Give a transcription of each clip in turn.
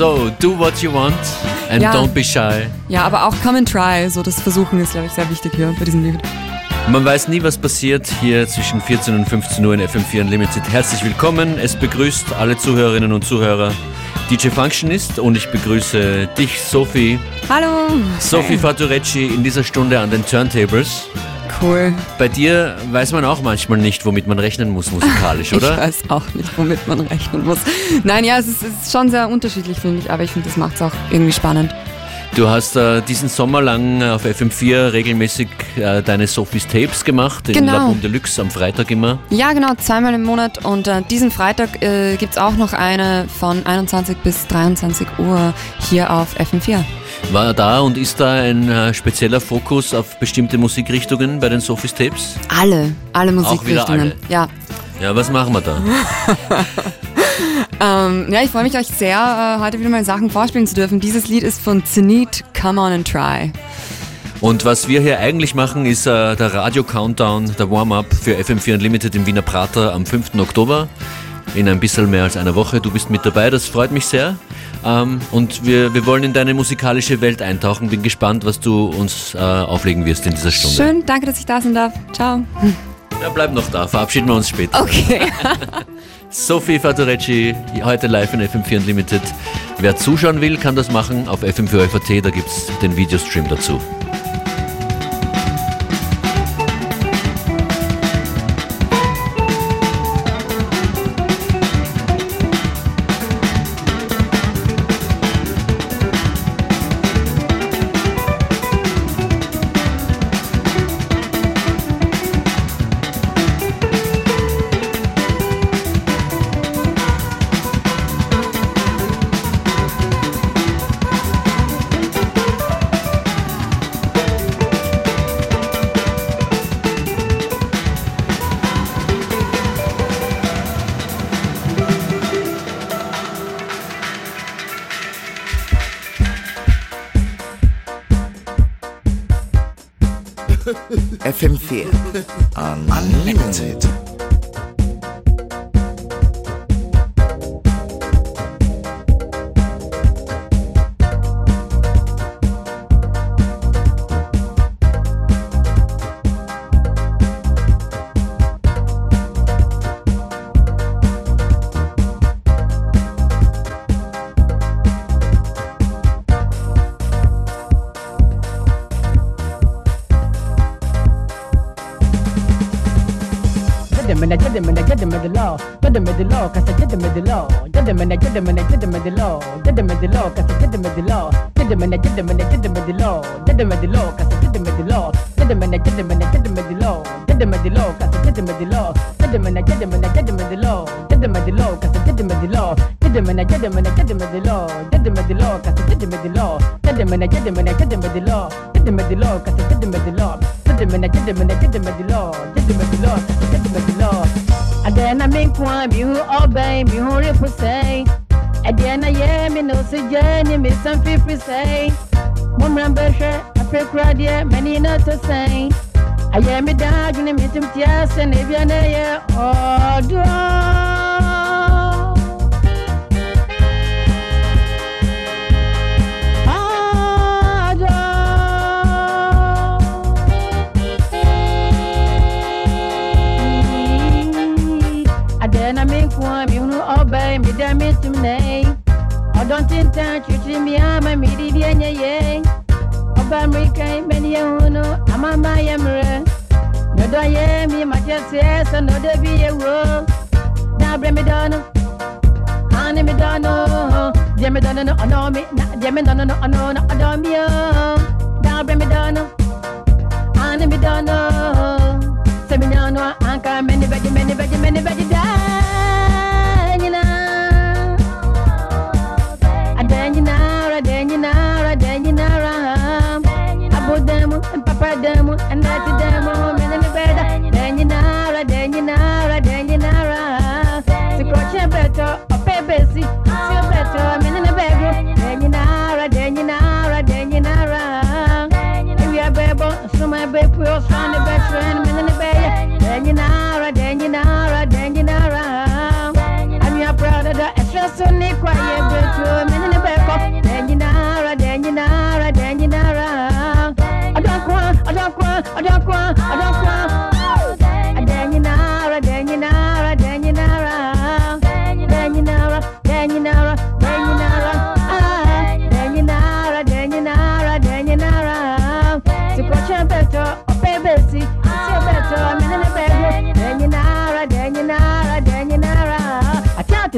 So, do what you want and Ja. don't be shy. Ja, aber auch come and try, so das Versuchen ist, glaube ich, sehr wichtig hier bei diesem Lied. Man weiß nie, was passiert hier zwischen 14 und 15 Uhr in FM4 Unlimited. Herzlich willkommen. Es begrüßt alle Zuhörerinnen und Zuhörer DJ Functionist und ich begrüße dich, Sophie. Hallo! Sophie Faturecci in dieser Stunde an den Turntables. Cool. Bei dir weiß man auch manchmal nicht, womit man rechnen muss musikalisch, Ich oder? weiß auch nicht, womit man rechnen muss. Nein, ja, es ist, es ist schon sehr unterschiedlich, finde ich, aber ich finde, das macht es auch irgendwie spannend. Du hast äh, diesen Sommer lang auf FM4 regelmäßig äh, deine Sophies Tapes gemacht, in Genau. La Deluxe am Freitag immer. Ja, genau, zweimal im Monat und äh, diesen Freitag äh, gibt es auch noch eine von 21 bis 23 Uhr hier auf FM4. War da und ist da ein äh, spezieller Fokus auf bestimmte Musikrichtungen bei den Sophies Tapes? Alle, alle wieder Musikrichtungen. alle. Ja. Ja, was machen wir da? Ähm, ja, ich freue mich euch sehr, äh, heute wieder mal Sachen vorspielen zu dürfen. Dieses Lied ist von Zenit, Come On and Try. Und was wir hier eigentlich machen, ist äh, der Radio-Countdown, der Warm-up für FM4 Unlimited im Wiener Prater am 5. Oktober. In ein bisschen mehr als einer Woche. Du bist mit dabei, das freut mich sehr. Ähm, und wir, wir wollen in deine musikalische Welt eintauchen. Bin gespannt, was du uns äh, auflegen wirst in dieser Stunde. Schön, danke, dass ich da sein darf. Ciao. Ja, bleib noch da, verabschieden wir uns später. Okay. Sophie Faturecci, heute live in FM4 Unlimited. Wer zuschauen will, kann das machen auf FM4 da gibt es den Videostream dazu. Unlimited. them and I did them and I did them at the law. Did them at the law, cause I did them at the law. Did them and I did them and I did them at the law. Did them at the law, cause I did them at the law. Did them and I did them and I did them at the law. Did them at the law, cause I did them at the law. Did them and I did them and I did them at the law. Did them at the law, cause I did them at the law. Did them and I did them and I did them at the law. Did them at the law, cause I did them at the law. Did them and I did them and I did them at the law. Did them at the law, cause I did them at the law. Did them and I did them and I did them at the law. Did them at the law na me nko a mihu ɔbɛn mihu refo sɛn ɛdeɛ the yɛ me na osigya ne me miss some sɛn mo Mumran bɛhwɛ afei kura deɛ m'ani na to sɛn ayɛ me daa adwene me tum tia sɛ na ebia na Oh, ɔdoɔ. by me da me to me. I don't intend to treat me I'm a midi yenye ye. Oba me kai men ye uno ama ma yemre. No do I ye me ma just yes no de be a wo. Now bring me dono. Ani me dono. Je me dono no ono me na me dono no ono no odo me yo. Na bre me dono. Ani me dono. no, anka many veggie many veggie many veggie die.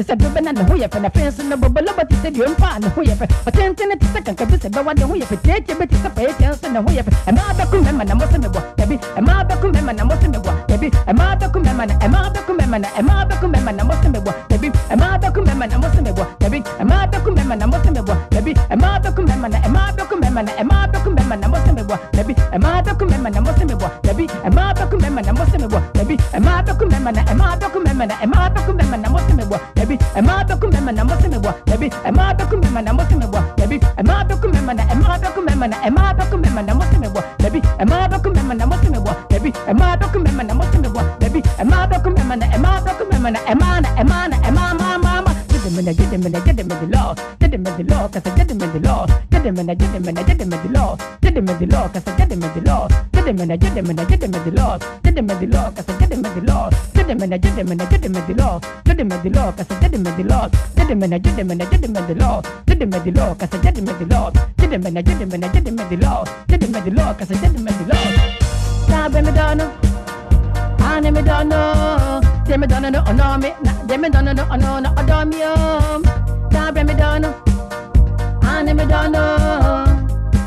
Ti sɛ dobe na ne ho yɛ fɛ na fɛn so no bɔbɔlɔbɔ ti sɛ deɛ ɔmfa a ne ho yɛ fɛ ɔtentene ti sɛ kanka bi sɛ bɛwa ne ho yɛ fɛ tiatia bi ti sɛ pɛyɛ tiɛn so ne ho yɛ fɛ ɛmaa bɛko mɛma na mɔsɛ me bɔ dabi ɛmaa bɛko mɛma na mɔsɛ me bɔ dabi ɛmaa bɛko mɛma na ɛmaa bɛko mɛma na ɛmaa bɛko mɛma na mɔsɛ me bɔ dabi ɛmaa bɛko mɛma na mɔsɛ me bɔ dabi ɛmaa bɛko mɛma na mɔsɛ me bɔ maybe a mother come and a mother come and a mother come and a Muslim boy, maybe a mother come and a Muslim boy, maybe a mother come and a Muslim boy, maybe a mother come and a mother come and a mother come and a Muslim boy, maybe a mother come and a Muslim boy, maybe a mother come and a Muslim boy, maybe a mother come and a mother come and a mother come and a Muslim boy, maybe a mother come and a Muslim boy, maybe a mother come and a Muslim boy, maybe a mother come and a mother come and a man, a man, มันจะเดมันจะเดมันจะล้อจะเดมันจะล้อก็จะเดมันจะล้อจะเดมันจะเดมันจะเดมันจะล้อจะเดมันจะล้อก็จะเดมันจะล้อจะเดมันจะเดมันจะเดมันจะล้อจะเดมันจะล้อก็จะเดมันจะล้อจะเดมันจะเดมันจะเดมันจะล้อจะเดมันจะล้อก็จะเดมันจะล้อจะเดมันจะเดมันจะเดมันจะล้อจะเดมันจะล้อก็จะเดมันจะล้อจะเดมันจะเดมันจะเดมันจะล้อจะเดมันจะล้อก็จะเดมันจะล้อตาเป็นไม่ดอนอ่านไม่ดอนอะ say me done no no me, nah, me done no no no adore me um, can't bring me down, and me down no,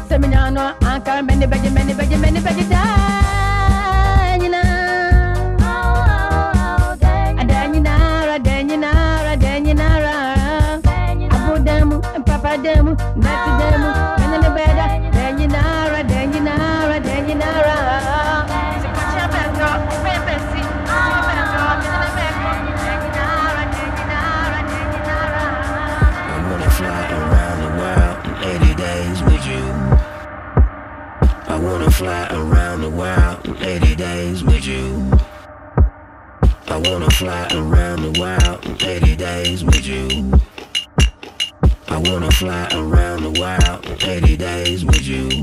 say me no, I can many veggie many veggie many veggie down. Papa I wanna fly around the world in 80 days with you. I wanna fly around the world in 80 days with you.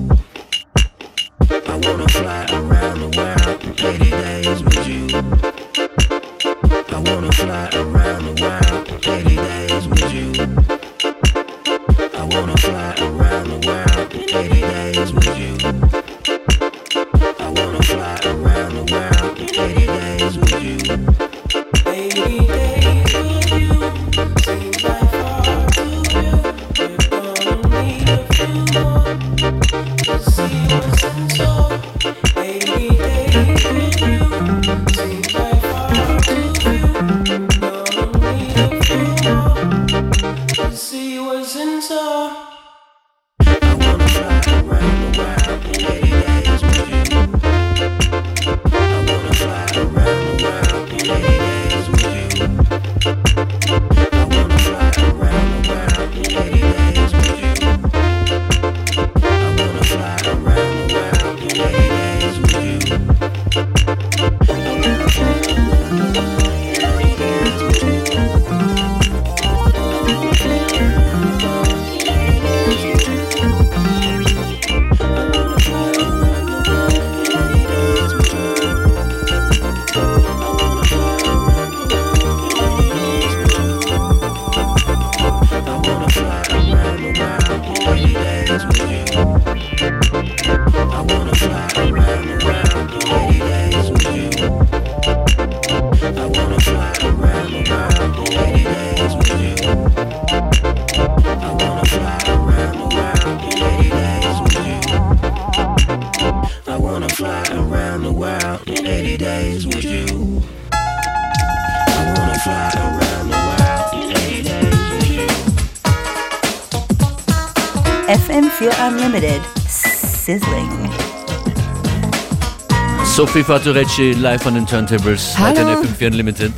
Sophie Faturecci live an den Turntables, heute in Hallo. FM4 Unlimited.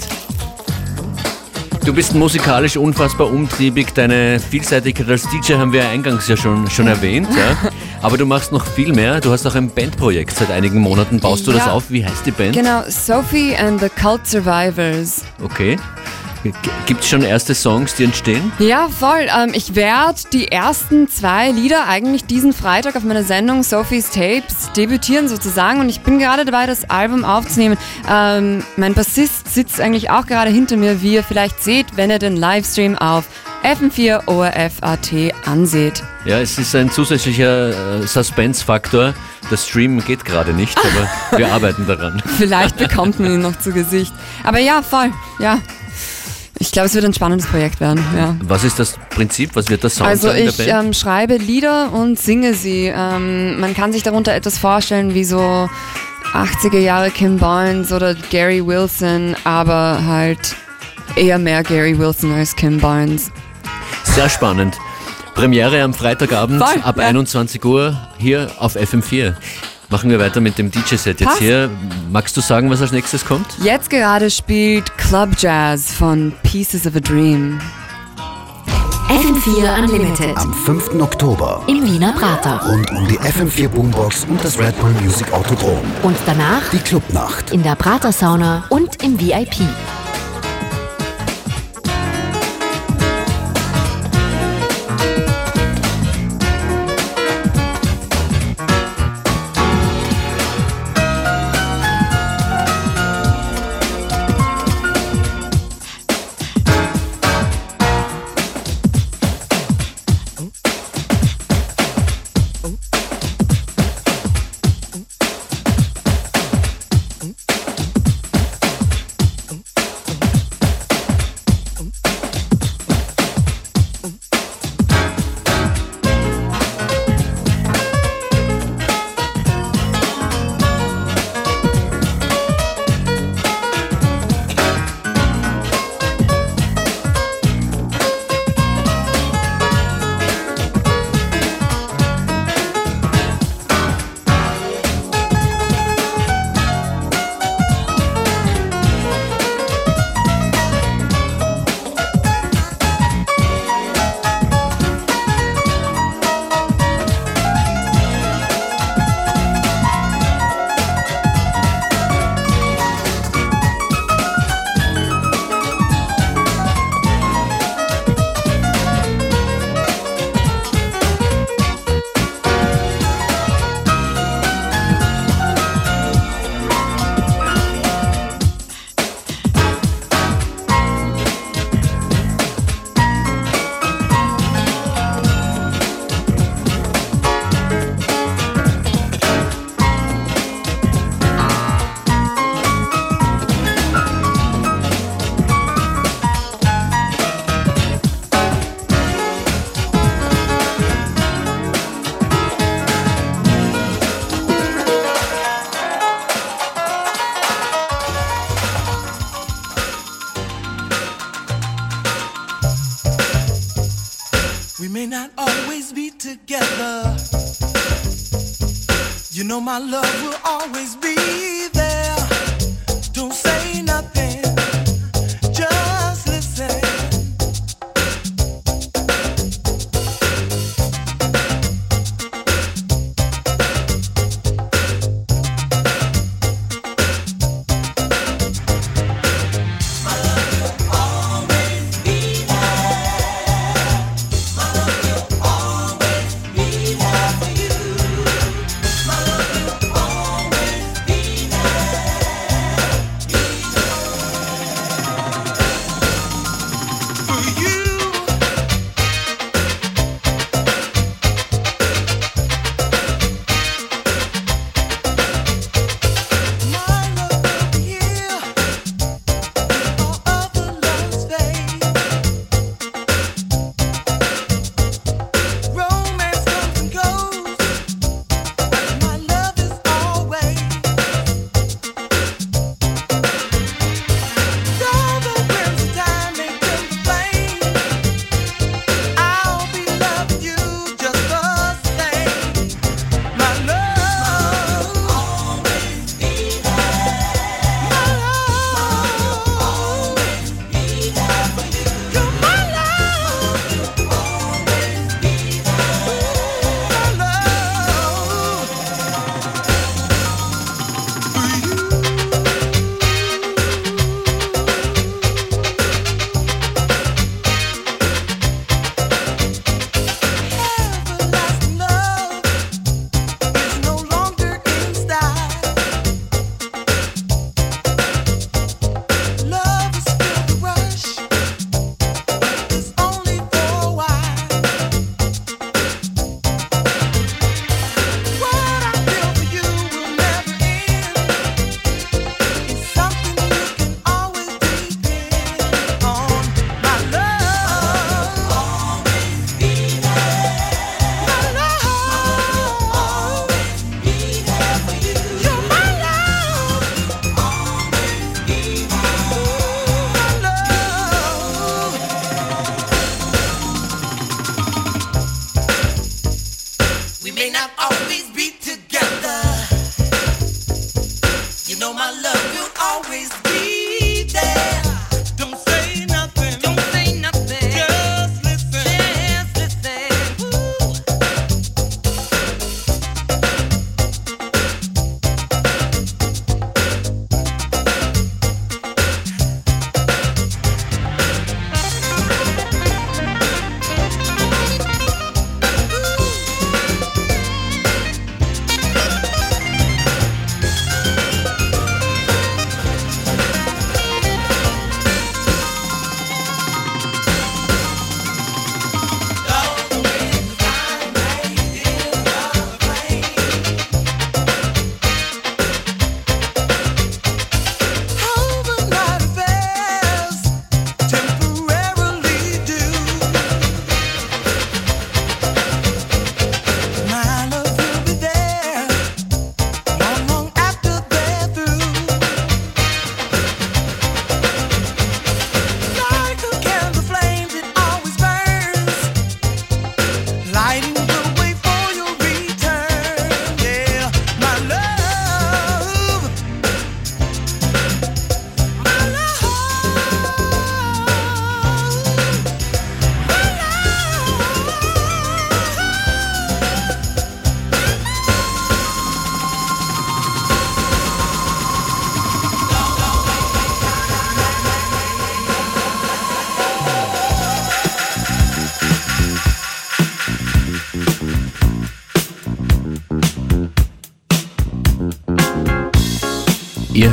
Du bist musikalisch unfassbar umtriebig, deine Vielseitigkeit als DJ haben wir ja eingangs ja schon, schon erwähnt, ja. aber du machst noch viel mehr, du hast auch ein Bandprojekt seit einigen Monaten, baust du das Ja. auf, wie heißt die Band? Genau, Sophie and the Cult Survivors. Okay. Gibt es schon erste Songs, die entstehen? Ja, voll. Ähm, ich werde die ersten zwei Lieder eigentlich diesen Freitag auf meiner Sendung Sophie's Tapes debütieren sozusagen und ich bin gerade dabei, das Album aufzunehmen. Ähm, mein Bassist sitzt eigentlich auch gerade hinter mir, wie ihr vielleicht seht, wenn ihr den Livestream auf FM4 ORF.at anseht. Ja, es ist ein zusätzlicher äh, Suspense-Faktor. Der Stream geht gerade nicht, aber wir arbeiten daran. Vielleicht bekommt man ihn noch zu Gesicht. Aber ja, voll, ja. Ich glaube, es wird ein spannendes Projekt werden, ja. Was ist das Prinzip? Was wird das Sound Also sein ich der Band? ähm, schreibe Lieder und singe sie. Ähm, man kann sich darunter etwas vorstellen wie so 80er Jahre Kim Barnes oder Gary Wilson, aber halt eher mehr Gary Wilson als Kim Barnes. Sehr spannend. Premiere am Freitagabend Voll, ab ja. 21 Uhr hier auf FM4. Machen wir weiter mit dem DJ-Set jetzt Passt. hier. Magst du sagen, was als nächstes kommt? Jetzt gerade spielt Club Jazz von Pieces of a Dream. FM4 Unlimited Am 5. Oktober im Wiener Prater. rund um die FM4 Boombox und das Red Bull Music Autodrom. Und danach Die Clubnacht. in der Prater Sauna und im VIP.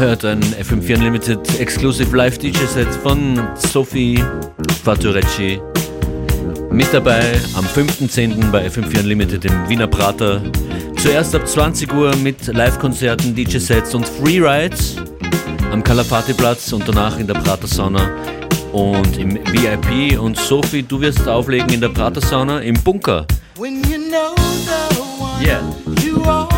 gehört ein FM4 Unlimited Exclusive Live DJ Set von Sophie Faturecci. Mit dabei am 5.10. bei FM4 Unlimited im Wiener Prater. Zuerst ab 20 Uhr mit Live-Konzerten, DJ-Sets und Freerides am Kalafati-Platz und danach in der Prater-Sauna und im VIP. Und Sophie, du wirst auflegen in der Prater-Sauna im Bunker. Yeah.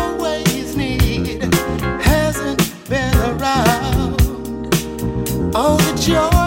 joy.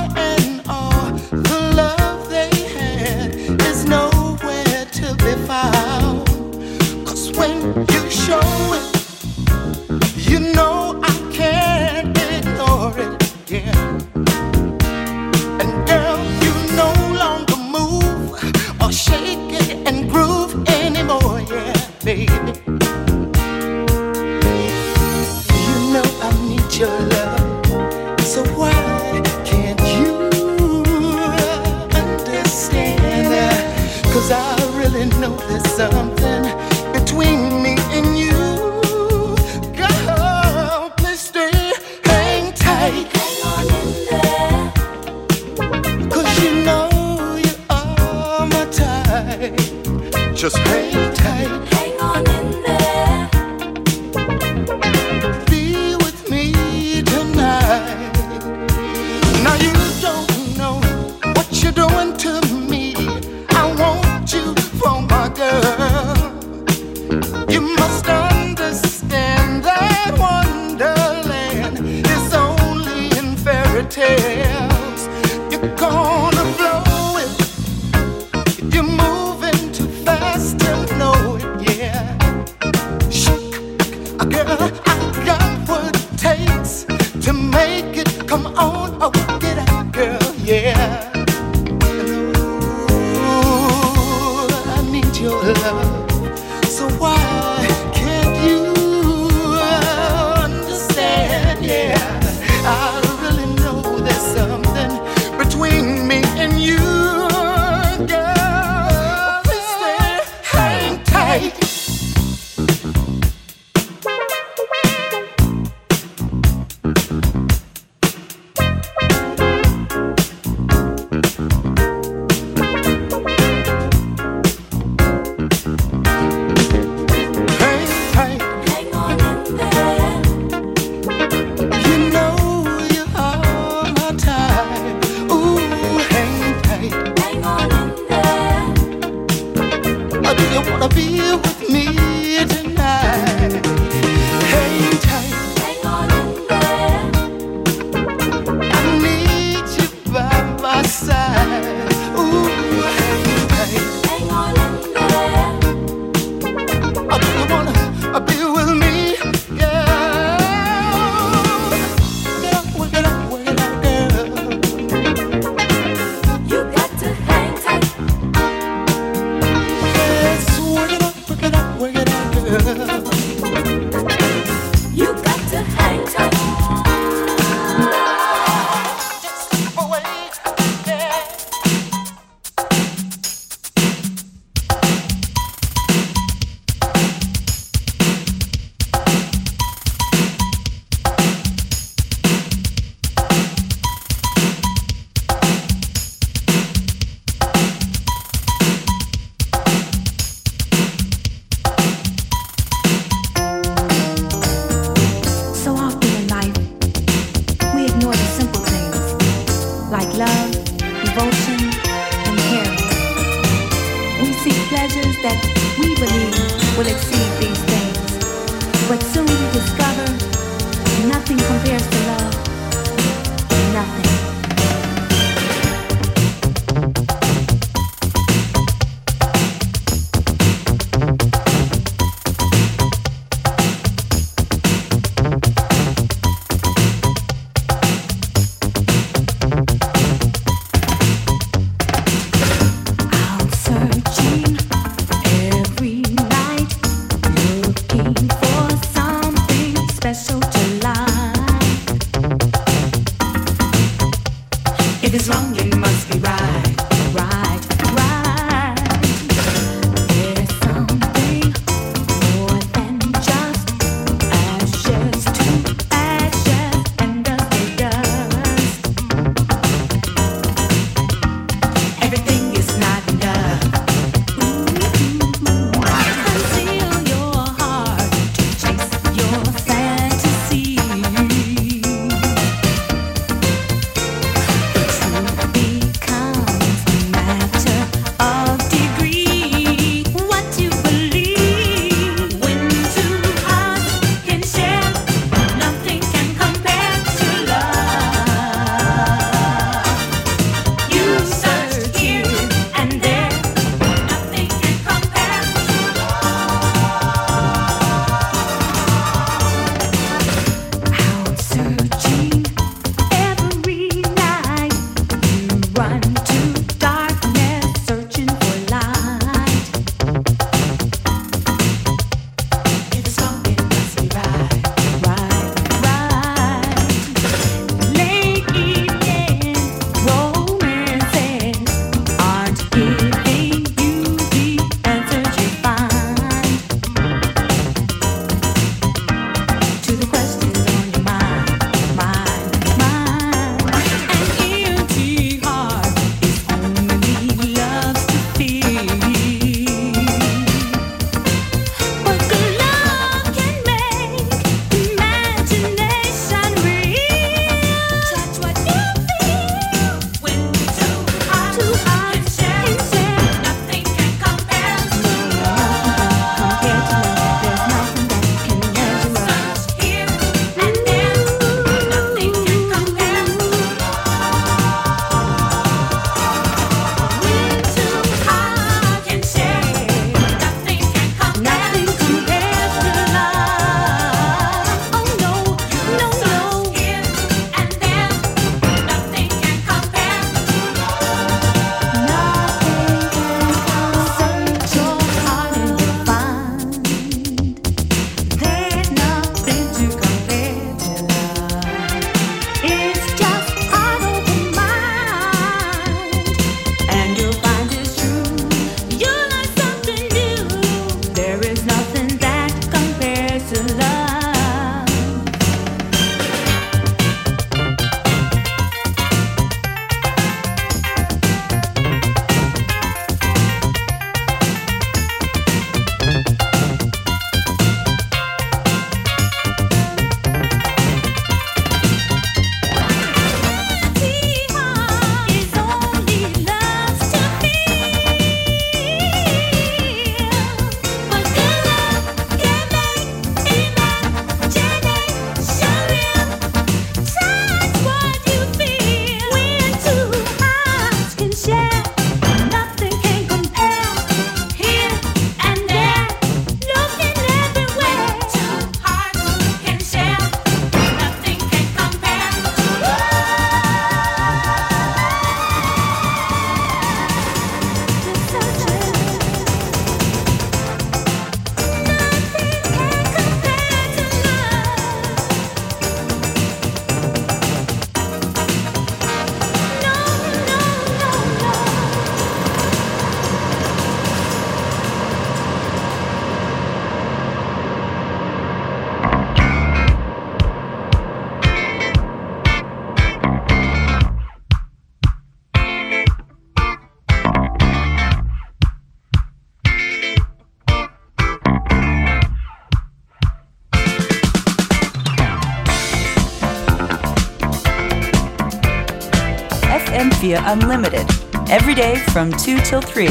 FM4 Unlimited. Every day from 2 till 3.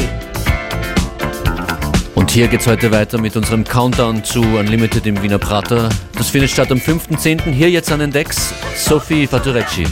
Und hier geht's heute weiter mit unserem Countdown zu Unlimited im Wiener Prater. Das findet statt am 5.10. Hier jetzt an den Decks Sophie Faturecci.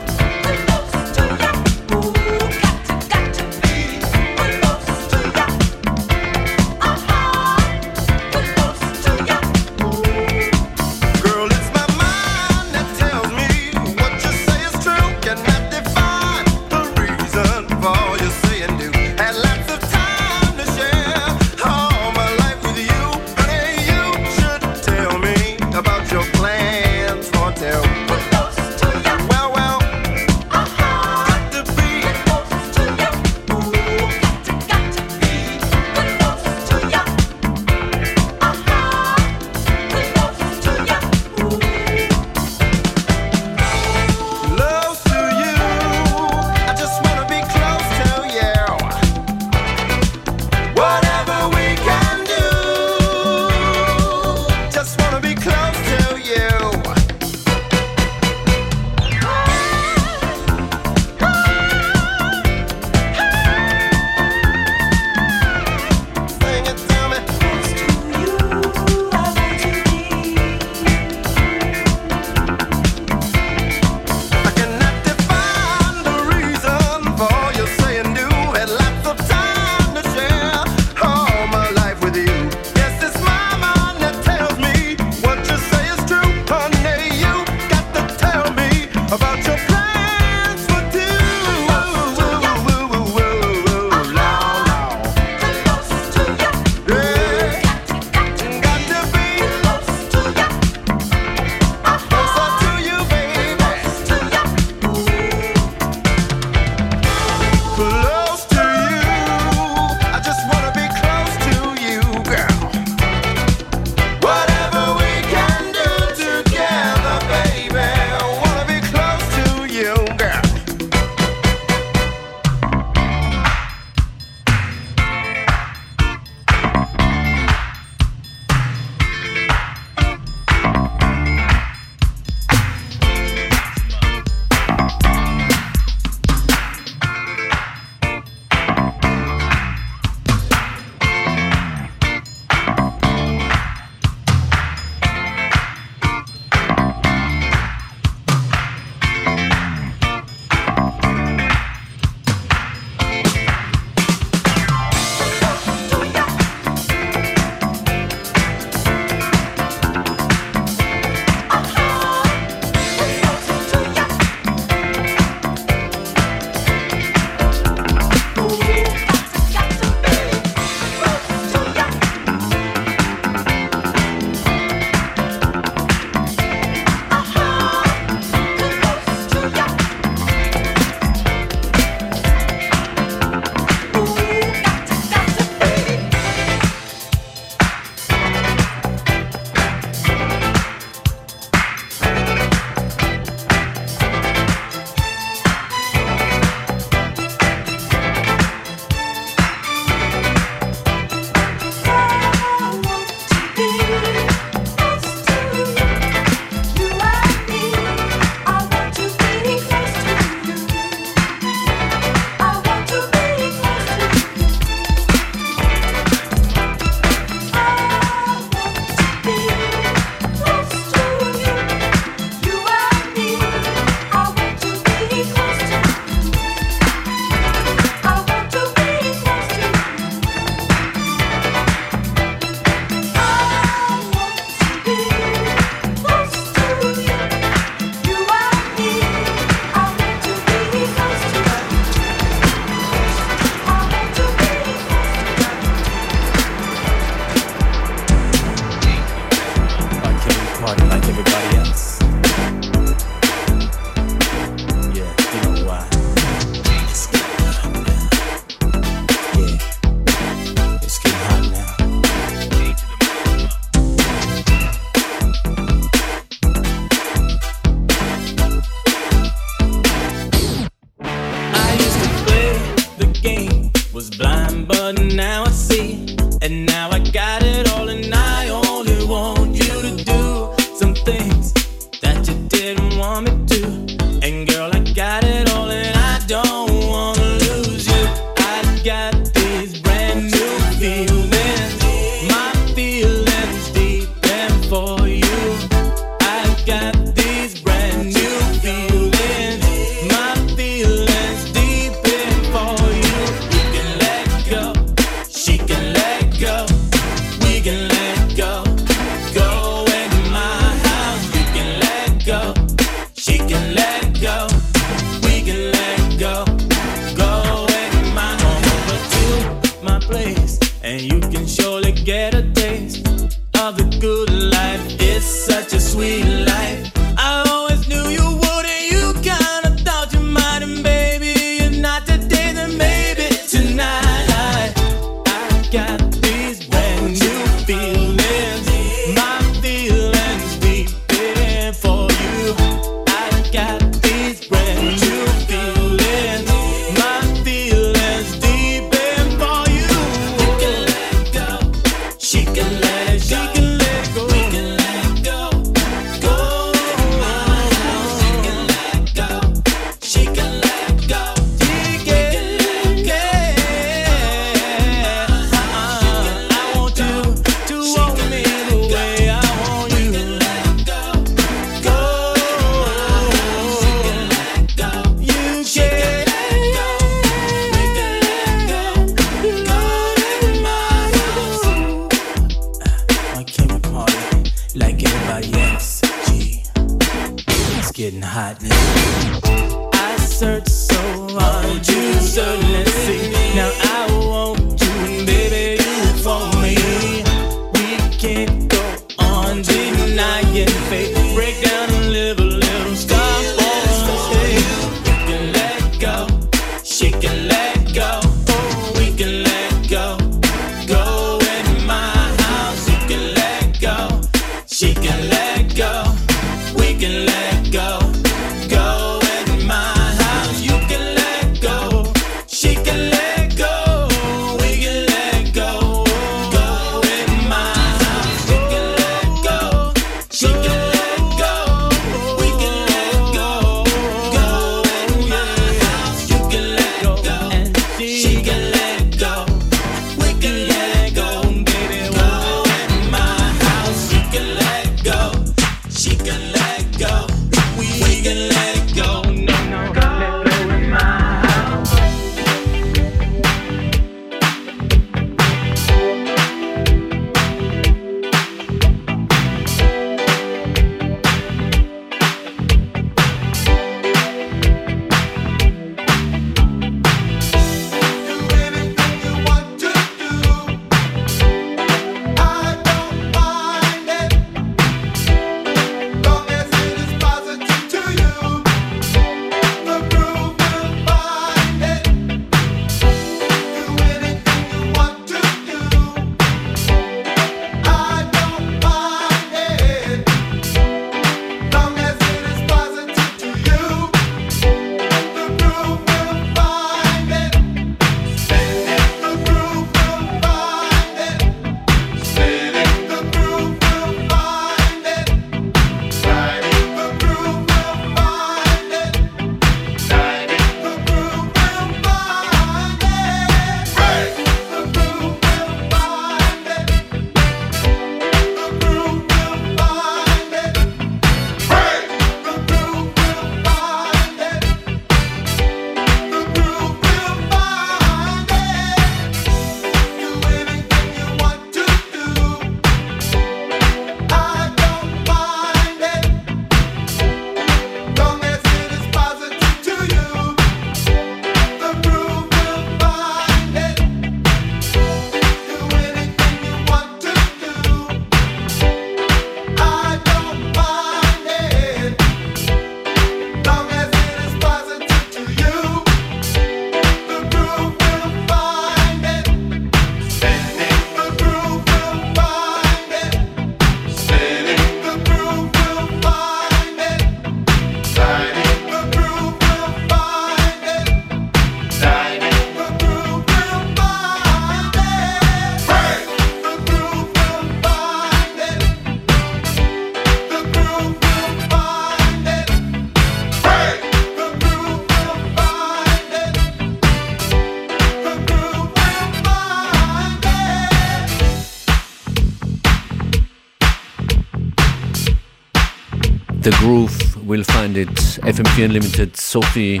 The Groove we'll find it. FM4 Unlimited, Sophie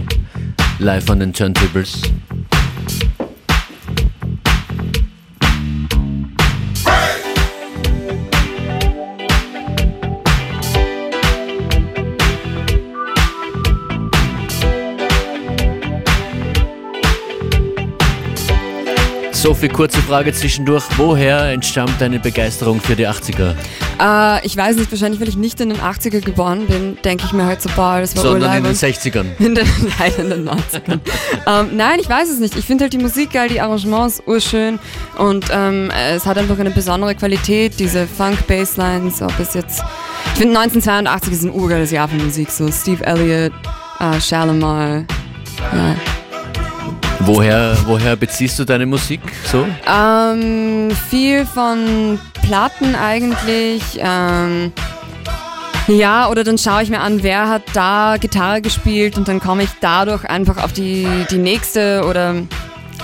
live on the turntables. Sophie, kurze Frage zwischendurch. Woher entstammt deine Begeisterung für die 80er? Äh, ich weiß nicht, wahrscheinlich, weil ich nicht in den 80er geboren bin, denke ich mir halt so, boah, das war Sondern in den urleibend. 60ern. In den, nein, in den 90ern. ähm, nein, ich weiß es nicht. Ich finde halt die Musik geil, die Arrangements urschön und ähm, es hat einfach eine besondere Qualität, diese Funk-Basslines, ob es jetzt... Ich finde 1982 ist ein urgeiles Jahr für Musik, so Steve Elliott, äh, Shalimar, ja. Woher, woher beziehst du deine Musik so? Ähm, viel von Platten eigentlich. Ähm, ja, oder dann schaue ich mir an, wer hat da Gitarre gespielt und dann komme ich dadurch einfach auf die, die nächste oder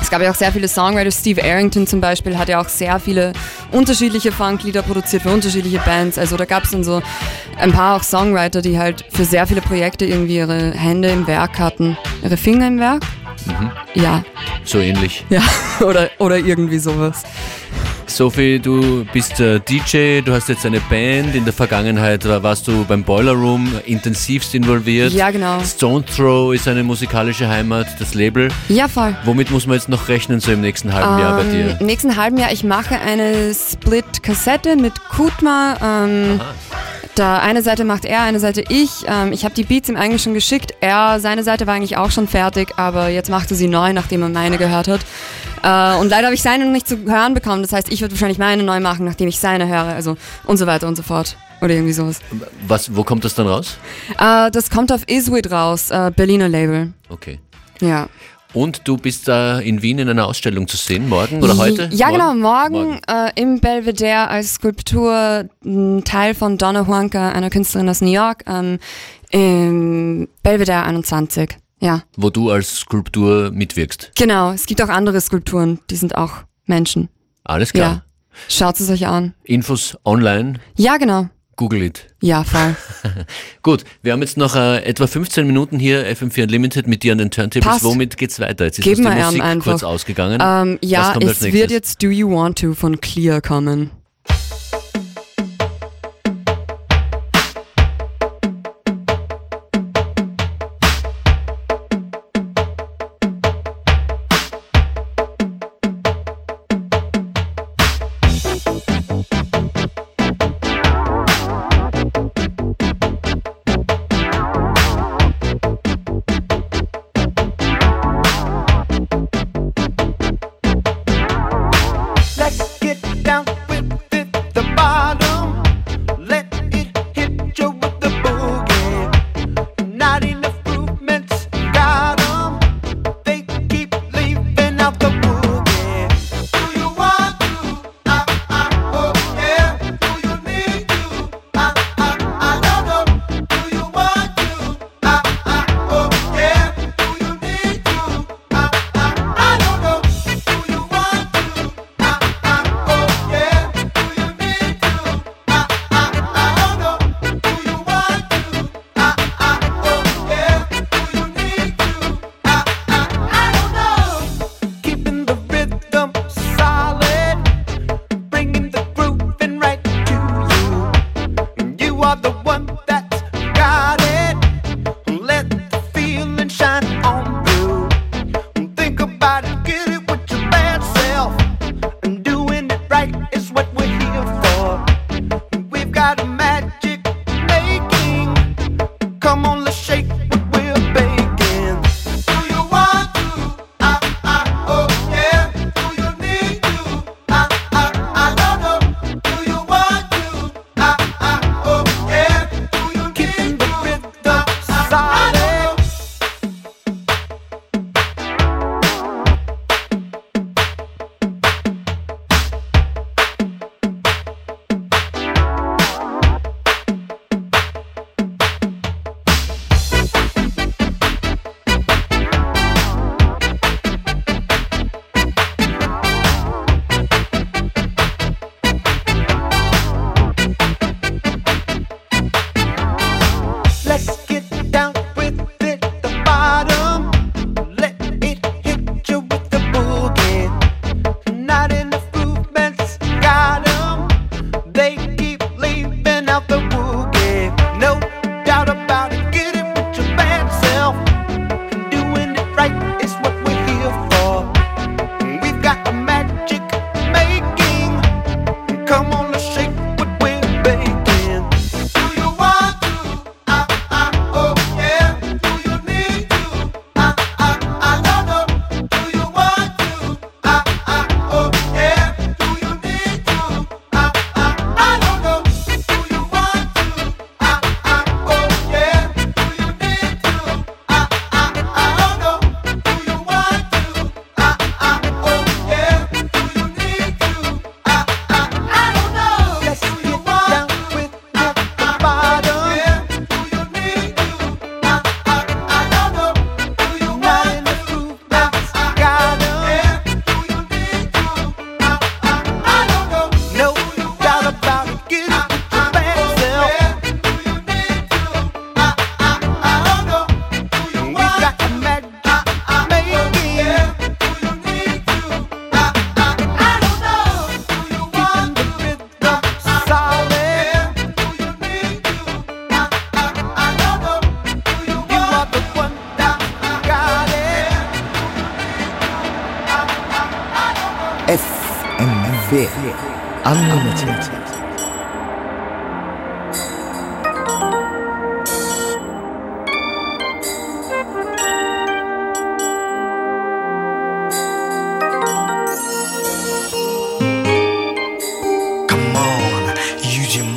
es gab ja auch sehr viele Songwriter. Steve Arrington zum Beispiel hat ja auch sehr viele unterschiedliche Funklieder produziert für unterschiedliche Bands. Also da gab es dann so ein paar auch Songwriter, die halt für sehr viele Projekte irgendwie ihre Hände im Werk hatten. Ihre Finger im Werk? Ja, So ähnlich. ja, oder, oder irgendwie sowas. Sophie, du bist äh, DJ, du hast jetzt eine Band. In der Vergangenheit war- warst du beim Boiler Room intensivst involviert. Ja, genau. Stone Throw ist eine musikalische Heimat, das Label. Ja, voll. Womit muss man jetzt noch rechnen, so im nächsten halben Jahr bei Ähm, dir? Im nächsten halben Jahr, ich mache eine Split-Kassette mit Kutma. Ähm, da eine Seite macht er, eine Seite ich. Ähm, ich habe die Beats ihm eigentlich schon geschickt. Er, seine Seite war eigentlich auch schon fertig, aber jetzt machte sie neu, nachdem er meine gehört hat. Äh, und leider habe ich seine noch nicht zu hören bekommen. Das heißt, ich würde wahrscheinlich meine neu machen, nachdem ich seine höre. Also und so weiter und so fort. Oder irgendwie sowas. Was, wo kommt das dann raus? Äh, das kommt auf Iswit raus, äh, Berliner Label. Okay. Ja. Und du bist da in Wien in einer Ausstellung zu sehen, morgen oder heute? Ja, genau, morgen, Morgen. Äh, im Belvedere als Skulptur, ein Teil von Donna Juanca, einer Künstlerin aus New York, ähm, im Belvedere 21. Ja, Wo du als Skulptur mitwirkst. genau. Es gibt auch andere Skulpturen, die sind auch Menschen. Alles klar. Ja. Schaut es euch an. Infos online, Ja, genau. Google it. Ja, voll. Gut, wir haben jetzt noch äh, etwa 15 Minuten hier, FM4 Unlimited mit dir an den Turntables. Passt. Womit geht's weiter? Jetzt ist Geben uns die Musik einfach. kurz ausgegangen. ähm, ja, es wird jetzt Do You Want To von Clear kommen. fear, unlimited.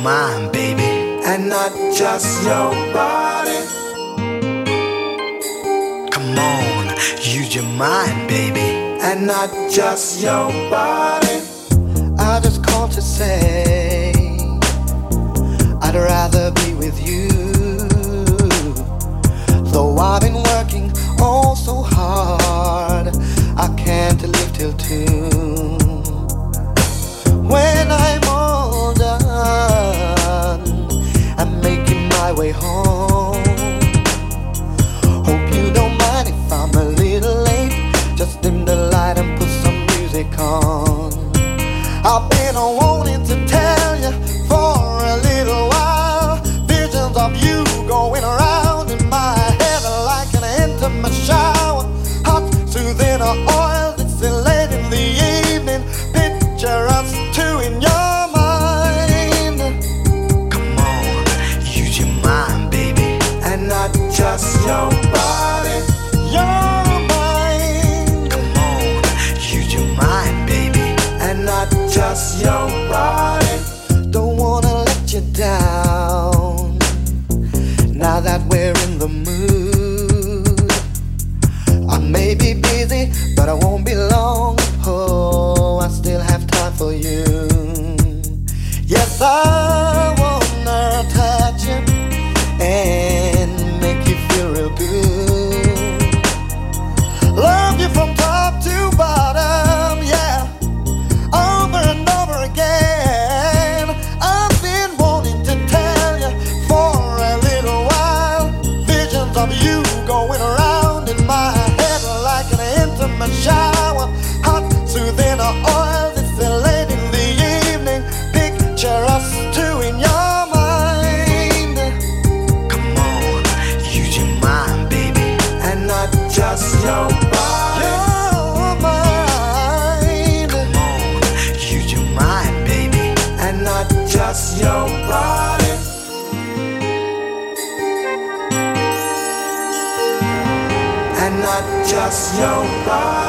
mind, baby, and not just your body. Come on, use your mind, baby, and not just your body. now that we're in the mood. I may be busy, but I won't be long. Oh, I still have time for you. Yes, I. So your.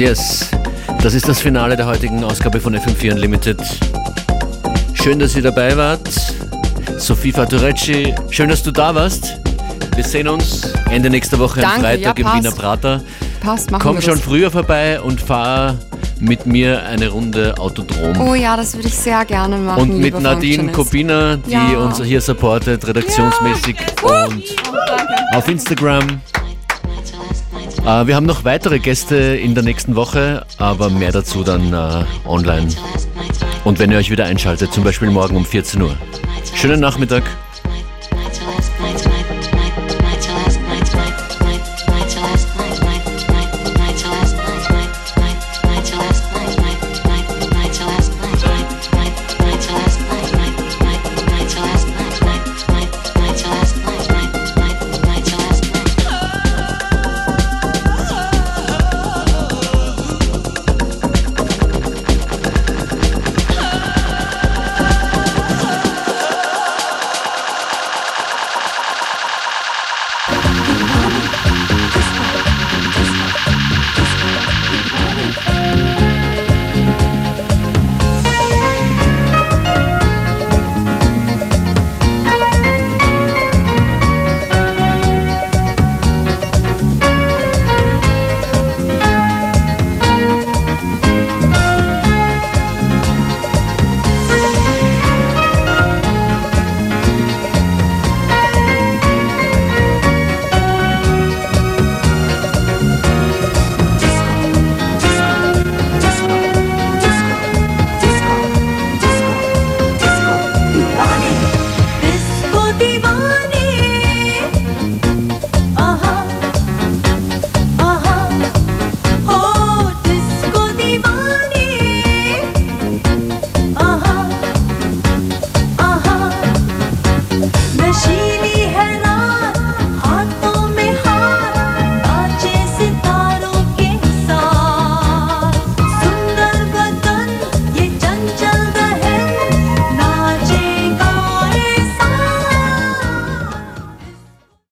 Yes. Das ist das Finale der heutigen Ausgabe von FM4 Unlimited. Schön, dass ihr dabei wart. Sophie Faturecci, schön, dass du da warst. Wir sehen uns Ende nächster Woche am Danke, Freitag ja, im. Wiener Prater. Passt, machen Komm wir schon das. früher vorbei und fahr mit mir eine Runde Autodrom. Oh ja, das würde ich sehr gerne machen. und mit Nadine. Kopina, die Ja. uns hier supportet, redaktionsmäßig und auf Instagram. Äh, wir haben noch weitere Gäste in der nächsten Woche, aber mehr dazu dann äh, online. Und wenn ihr euch wieder einschaltet, zum Beispiel morgen um 14 Uhr. Schönen Nachmittag.